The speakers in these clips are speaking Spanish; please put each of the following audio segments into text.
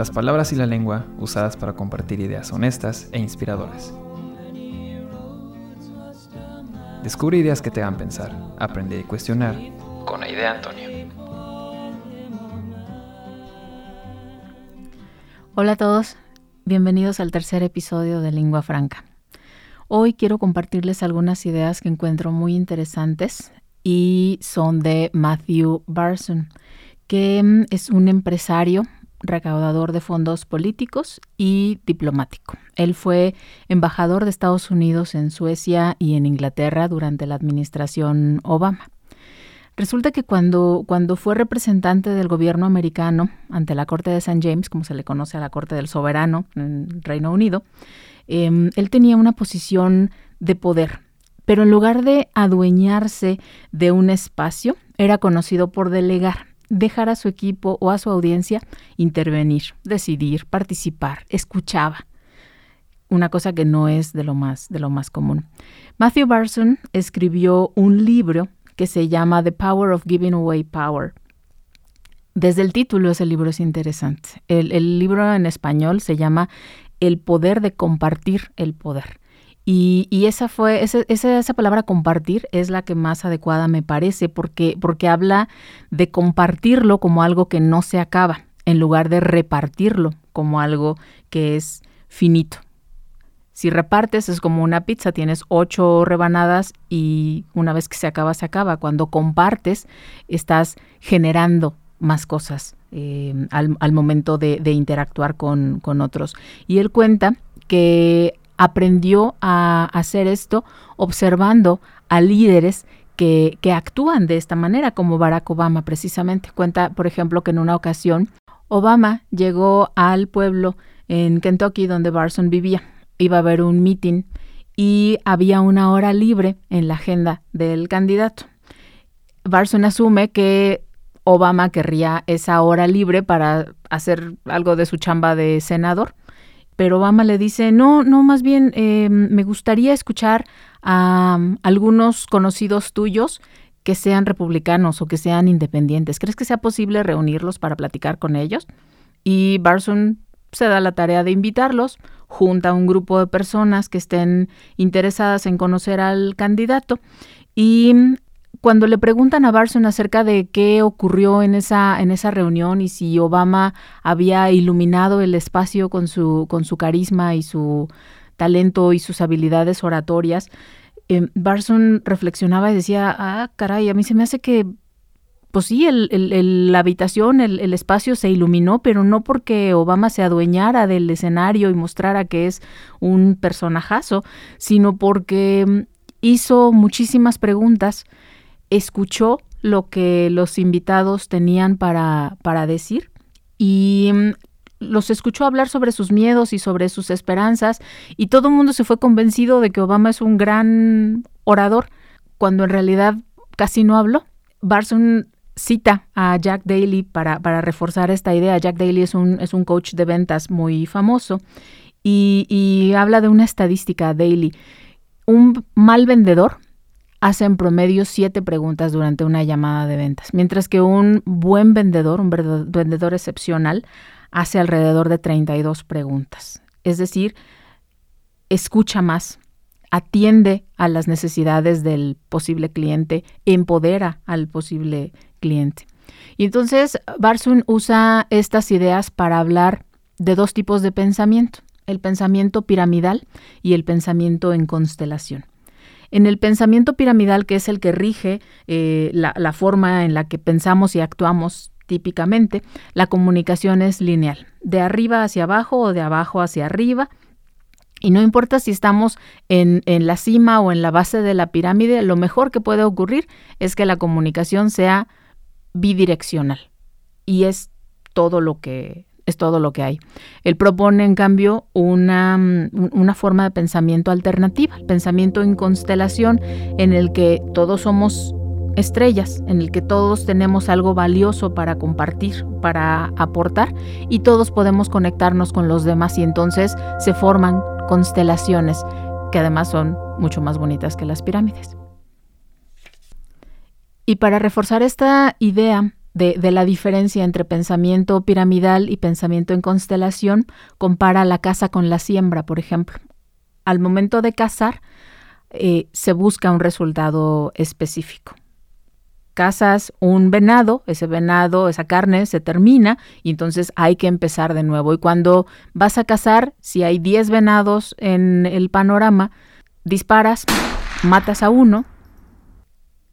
Las palabras y la lengua usadas para compartir ideas honestas e inspiradoras. Descubre ideas que te hagan pensar, aprender y cuestionar con Idea Antonio. Hola a todos, bienvenidos al tercer episodio de Lingua Franca. Hoy quiero compartirles algunas ideas que encuentro muy interesantes y son de Matthew Barson, que es un empresario recaudador de fondos políticos y diplomático. Él fue embajador de Estados Unidos en Suecia y en Inglaterra durante la administración Obama. Resulta que cuando, cuando fue representante del gobierno americano ante la Corte de St. James, como se le conoce a la Corte del Soberano en Reino Unido, em, él tenía una posición de poder, pero en lugar de adueñarse de un espacio, era conocido por delegar dejar a su equipo o a su audiencia intervenir, decidir, participar, escuchaba. Una cosa que no es de lo más, de lo más común. Matthew Barson escribió un libro que se llama The Power of Giving Away Power. Desde el título ese libro es interesante. El, el libro en español se llama El poder de compartir el poder. Y, esa fue, esa, esa, palabra compartir es la que más adecuada me parece, porque, porque habla de compartirlo como algo que no se acaba, en lugar de repartirlo como algo que es finito. Si repartes es como una pizza, tienes ocho rebanadas y una vez que se acaba, se acaba. Cuando compartes, estás generando más cosas eh, al, momento de, de interactuar con, con otros. Y él cuenta que aprendió a hacer esto observando a líderes que, actúan de esta manera, como Barack Obama precisamente. Cuenta, por ejemplo, que en una ocasión Obama llegó al pueblo en Kentucky donde Barson vivía. Iba a haber un meeting y había una hora libre en la agenda del candidato. Barson asume que Obama querría esa hora libre para hacer algo de su chamba de senador pero Obama le dice, no, no, más bien eh, me gustaría escuchar a um, algunos conocidos tuyos que sean republicanos o que sean independientes. ¿Crees que sea posible reunirlos para platicar con ellos? Y Barson se da la tarea de invitarlos, junta a un grupo de personas que estén interesadas en conocer al candidato y cuando le preguntan a Barson acerca de qué ocurrió en esa, en esa reunión y si Obama había iluminado el espacio con su, con su carisma y su talento y sus habilidades oratorias, eh, Barson reflexionaba y decía, ah, caray, a mí se me hace que, pues sí, el, la habitación, el, el espacio se iluminó, pero no porque Obama se adueñara del escenario y mostrara que es un personajazo, sino porque hizo muchísimas preguntas escuchó lo que los invitados tenían para, para decir y mm, los escuchó hablar sobre sus miedos y sobre sus esperanzas y todo el mundo se fue convencido de que Obama es un gran orador cuando en realidad casi no habló. Barson cita a Jack Daly para, para reforzar esta idea. Jack Daly es un, es un coach de ventas muy famoso y, y habla de una estadística Daly. Un mal vendedor hace en promedio siete preguntas durante una llamada de ventas, mientras que un buen vendedor, un vendedor excepcional, hace alrededor de 32 preguntas. Es decir, escucha más, atiende a las necesidades del posible cliente, empodera al posible cliente. Y entonces Barsun usa estas ideas para hablar de dos tipos de pensamiento, el pensamiento piramidal y el pensamiento en constelación. En el pensamiento piramidal, que es el que rige eh, la, forma en la que pensamos y actuamos típicamente, la comunicación es lineal, de arriba hacia abajo o de abajo hacia arriba. Y no importa si estamos en, en, la cima o en la base de la pirámide, lo mejor que puede ocurrir es que la comunicación sea bidireccional. Y es todo lo que es todo lo que hay. Él propone, en cambio, una, una, forma de pensamiento alternativa, el pensamiento en constelación, en el que todos somos estrellas, en el que todos tenemos algo valioso para compartir, para aportar, y todos podemos conectarnos con los demás y entonces se forman constelaciones que además son mucho más bonitas que las pirámides. Y para reforzar esta idea de, la diferencia entre pensamiento piramidal y pensamiento en constelación, compara la caza con la siembra, por ejemplo. Al momento de cazar, eh, se busca un resultado específico. Cazas un venado, ese venado, esa carne se termina y entonces hay que empezar de nuevo. Y cuando vas a cazar, si hay 10 venados en el panorama, disparas, matas a uno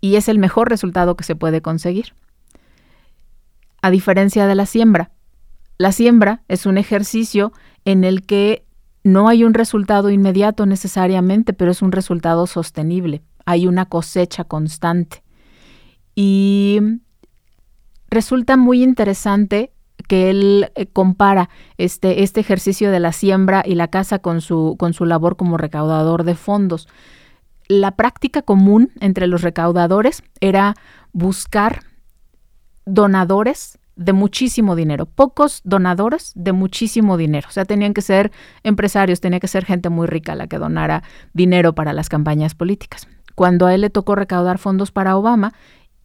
y es el mejor resultado que se puede conseguir. A diferencia de la siembra, la siembra es un ejercicio en el que no hay un resultado inmediato necesariamente, pero es un resultado sostenible. Hay una cosecha constante. Y resulta muy interesante que él eh, compara este, este ejercicio de la siembra y la caza con su, con su labor como recaudador de fondos la práctica común entre los recaudadores era buscar donadores de muchísimo dinero, pocos donadores de muchísimo dinero. O sea, tenían que ser empresarios, tenía que ser gente muy rica la que donara dinero para las campañas políticas. Cuando a él le tocó recaudar fondos para Obama,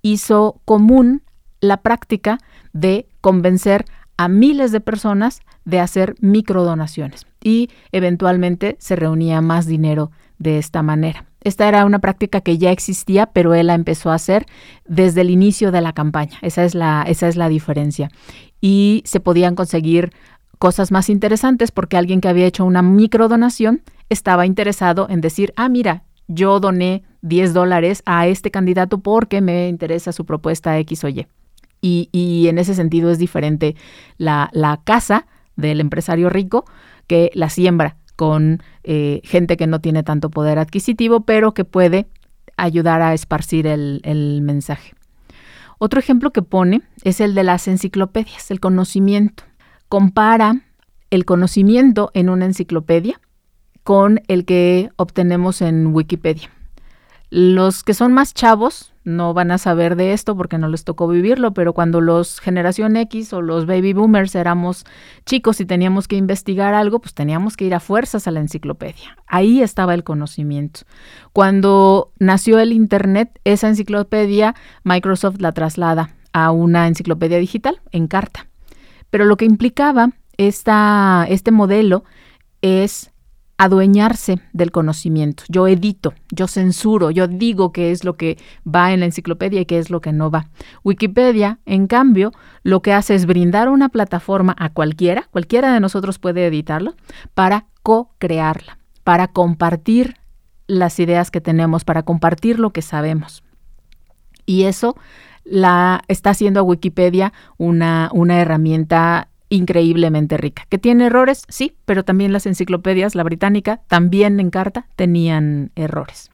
hizo común la práctica de convencer a miles de personas de hacer microdonaciones y eventualmente se reunía más dinero de esta manera. Esta era una práctica que ya existía, pero él la empezó a hacer desde el inicio de la campaña. Esa es la, esa es la diferencia. Y se podían conseguir cosas más interesantes porque alguien que había hecho una microdonación estaba interesado en decir, ah, mira, yo doné 10 dólares a este candidato porque me interesa su propuesta X o Y. Y, en ese sentido es diferente la, la casa del empresario rico que la siembra con eh, gente que no tiene tanto poder adquisitivo, pero que puede ayudar a esparcir el, el mensaje. Otro ejemplo que pone es el de las enciclopedias, el conocimiento. Compara el conocimiento en una enciclopedia con el que obtenemos en Wikipedia. Los que son más chavos no van a saber de esto porque no les tocó vivirlo, pero cuando los generación X o los baby boomers éramos chicos y teníamos que investigar algo, pues teníamos que ir a fuerzas a la enciclopedia. Ahí estaba el conocimiento. Cuando nació el Internet, esa enciclopedia Microsoft la traslada a una enciclopedia digital en carta. Pero lo que implicaba esta, este modelo es adueñarse del conocimiento. Yo edito, yo censuro, yo digo qué es lo que va en la enciclopedia y qué es lo que no va. Wikipedia, en cambio, lo que hace es brindar una plataforma a cualquiera, cualquiera de nosotros puede editarlo, para co-crearla, para compartir las ideas que tenemos, para compartir lo que sabemos. Y eso la está haciendo a Wikipedia una, una herramienta increíblemente rica. ¿Que tiene errores? Sí, pero también las enciclopedias, la británica, también en carta, tenían errores.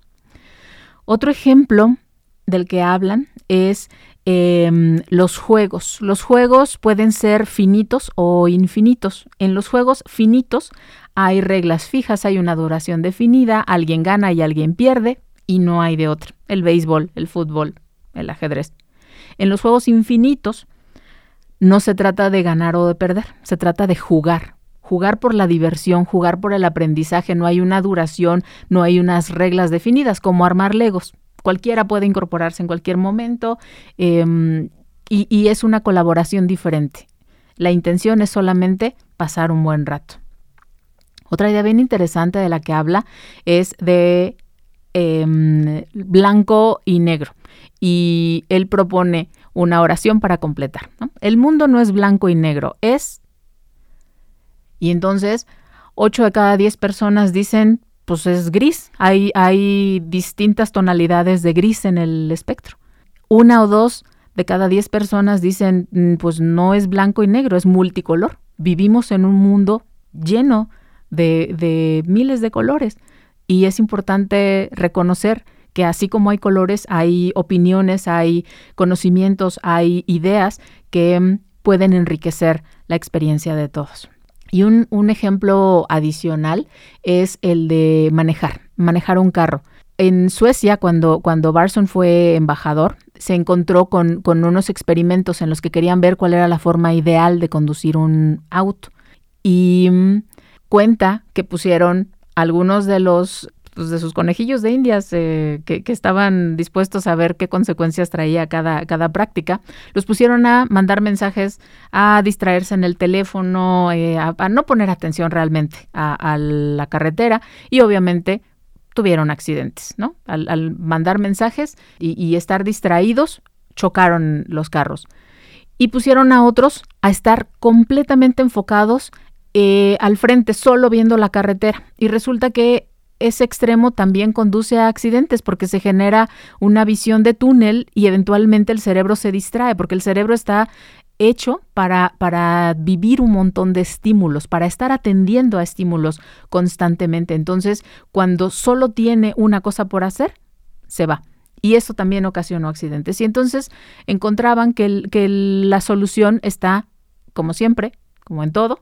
Otro ejemplo del que hablan es em, los juegos. Los juegos pueden ser finitos o infinitos. En los juegos finitos hay reglas fijas, hay una duración definida, alguien gana y alguien pierde y no hay de otra. El béisbol, el fútbol, el ajedrez. En los juegos infinitos no se trata de ganar o de perder, se trata de jugar. Jugar por la diversión, jugar por el aprendizaje, no hay una duración, no hay unas reglas definidas como armar legos. Cualquiera puede incorporarse en cualquier momento em, y, es una colaboración diferente. La intención es solamente pasar un buen rato. Otra idea bien interesante de la que habla es de em, blanco y negro. Y él propone una oración para completar. El mundo no es blanco y negro, es... Y entonces, 8 de cada 10 personas dicen, pues es gris, hay, hay distintas tonalidades de gris en el espectro. Una o dos de cada 10 personas dicen, mm, pues no es blanco y negro, es multicolor. Vivimos en un mundo lleno de, de miles de colores y es importante reconocer que así como hay colores, hay opiniones, hay conocimientos, hay ideas que mm, pueden enriquecer la experiencia de todos. Y un, un ejemplo adicional es el de manejar, manejar un carro. En Suecia, cuando, cuando Barson fue embajador, se encontró con, con, unos experimentos en los que querían ver cuál era la forma ideal de conducir un auto. Y mm, cuenta que pusieron algunos de los pues, de sus conejillos de indias eh, que, estaban dispuestos a ver qué consecuencias traía cada, cada práctica, los pusieron a mandar mensajes, a distraerse en el teléfono, eh, a, no poner atención realmente a, la carretera y obviamente tuvieron accidentes, ¿no? Al, mandar mensajes y, estar distraídos, chocaron los carros. Y pusieron a otros a estar completamente enfocados eh, al frente, solo viendo la carretera. Y resulta que ese extremo también conduce a accidentes porque se genera una visión de túnel y eventualmente el cerebro se distrae porque el cerebro está hecho para, para vivir un montón de estímulos, para estar atendiendo a estímulos constantemente. Entonces, cuando solo tiene una cosa por hacer, se va. Y eso también ocasionó accidentes. Y entonces encontraban que, que la solución está, como siempre, como en todo,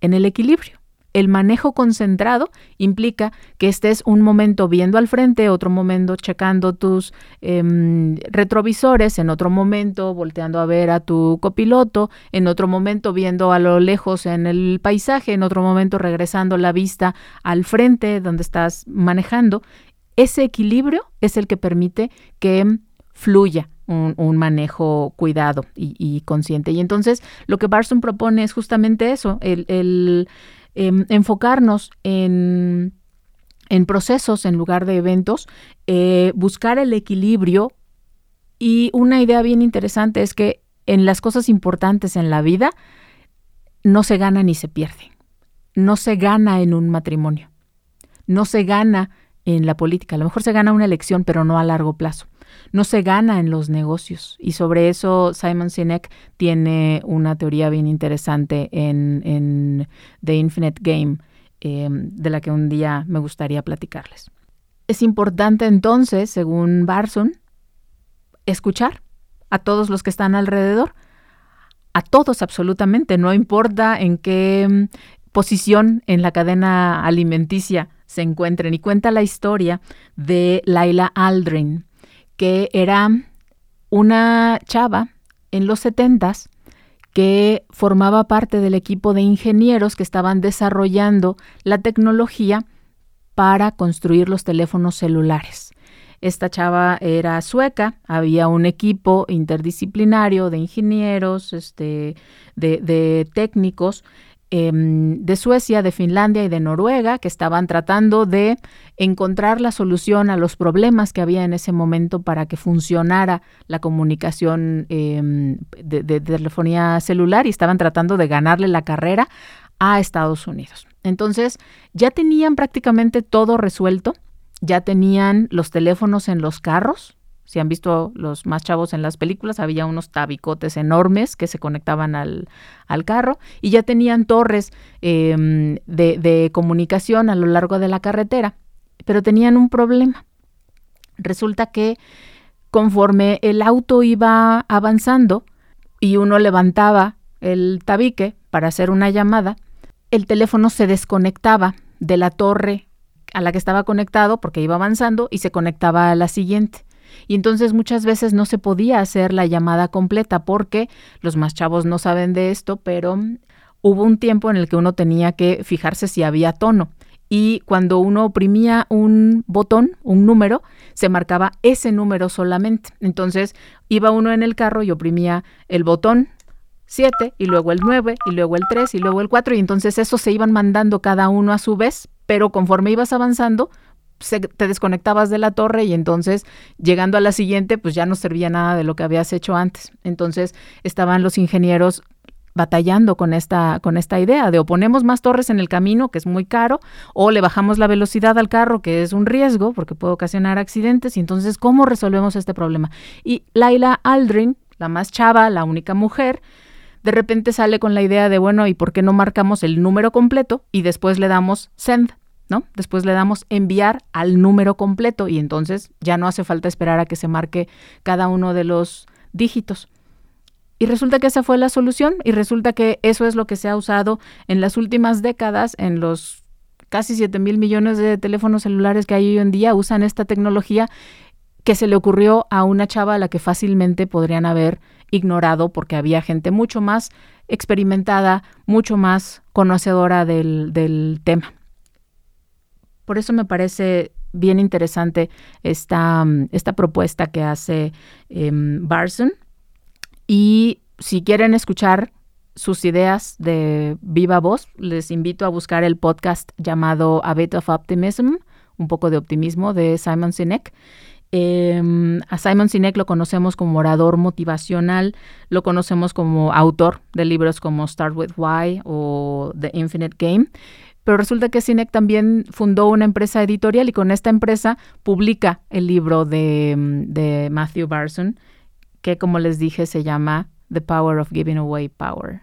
en el equilibrio el manejo concentrado implica que estés un momento viendo al frente, otro momento checando tus em, retrovisores, en otro momento volteando a ver a tu copiloto, en otro momento viendo a lo lejos en el paisaje, en otro momento regresando la vista al frente donde estás manejando. Ese equilibrio es el que permite que fluya un, manejo cuidado y, consciente. Y entonces lo que Barson propone es justamente eso, el, Em, enfocarnos en, procesos en lugar de eventos, eh, buscar el equilibrio y una idea bien interesante es que en las cosas importantes en la vida no se gana ni se pierde. No se gana en un matrimonio. No se gana en la política. A lo mejor se gana una elección, pero no a largo plazo no se gana en los negocios. Y sobre eso Simon Sinek tiene una teoría bien interesante en, The Infinite Game, em, de la que un día me gustaría platicarles. Es importante entonces, según Barson, escuchar a todos los que están alrededor, a todos absolutamente, no importa en qué em, posición en la cadena alimenticia se encuentren. Y cuenta la historia de Laila Aldrin que era una chava en los setentas que formaba parte del equipo de ingenieros que estaban desarrollando la tecnología para construir los teléfonos celulares. Esta chava era sueca, había un equipo interdisciplinario de ingenieros, este, de, de técnicos Em, de Suecia, de Finlandia y de Noruega, que estaban tratando de encontrar la solución a los problemas que había en ese momento para que funcionara la comunicación em, de, telefonía celular y estaban tratando de ganarle la carrera a Estados Unidos. Entonces, ya tenían prácticamente todo resuelto, ya tenían los teléfonos en los carros, si han visto los más chavos en las películas, había unos tabicotes enormes que se conectaban al, carro y ya tenían torres em, de, de comunicación a lo largo de la carretera, pero tenían un problema. Resulta que conforme el auto iba avanzando y uno levantaba el tabique para hacer una llamada, el teléfono se desconectaba de la torre a la que estaba conectado porque iba avanzando y se conectaba a la siguiente. Y entonces muchas veces no se podía hacer la llamada completa porque los más chavos no saben de esto, pero hubo un tiempo en el que uno tenía que fijarse si había tono. Y cuando uno oprimía un botón, un número, se marcaba ese número solamente. Entonces iba uno en el carro y oprimía el botón 7 y luego el 9 y luego el 3 y luego el 4 y entonces eso se iban mandando cada uno a su vez, pero conforme ibas avanzando, te desconectabas de la torre y entonces llegando a la siguiente pues ya no servía nada de lo que habías hecho antes. Entonces estaban los ingenieros batallando con esta, con esta idea de o ponemos más torres en el camino, que es muy caro, o le bajamos la velocidad al carro, que es un riesgo porque puede ocasionar accidentes, y entonces, ¿cómo resolvemos este problema? Y Laila Aldrin, la más chava, la única mujer, de repente sale con la idea de, bueno, ¿y por qué no marcamos el número completo y después le damos send? ¿No? Después le damos enviar al número completo y entonces ya no hace falta esperar a que se marque cada uno de los dígitos. Y resulta que esa fue la solución y resulta que eso es lo que se ha usado en las últimas décadas en los casi 7 mil millones de teléfonos celulares que hay hoy en día usan esta tecnología que se le ocurrió a una chava a la que fácilmente podrían haber ignorado porque había gente mucho más experimentada, mucho más conocedora del, tema. Por eso me parece bien interesante esta, esta propuesta que hace em, Barson. Y si quieren escuchar sus ideas de viva voz, les invito a buscar el podcast llamado A Bit of Optimism, un poco de optimismo de Simon Sinek. Em, a Simon Sinek lo conocemos como orador motivacional, lo conocemos como autor de libros como Start with Why o The Infinite Game, pero resulta que Sinek también fundó una empresa editorial y con esta empresa publica el libro de, de Matthew Barson, que como les dije se llama The Power of Giving Away Power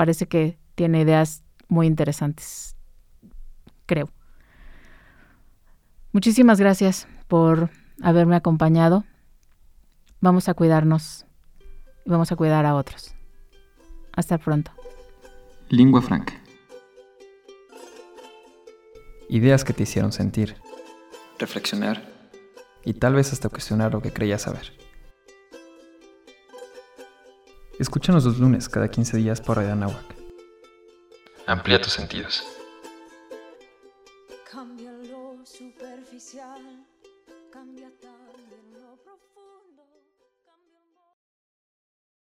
parece que tiene ideas muy interesantes, creo. Muchísimas gracias por haberme acompañado. Vamos a cuidarnos y vamos a cuidar a otros. Hasta pronto. Lingua franca. Ideas que te hicieron sentir, reflexionar y tal vez hasta cuestionar lo que creías saber. Escúchanos los lunes cada 15 días por Radio Anáhuac. Amplía tus sentidos.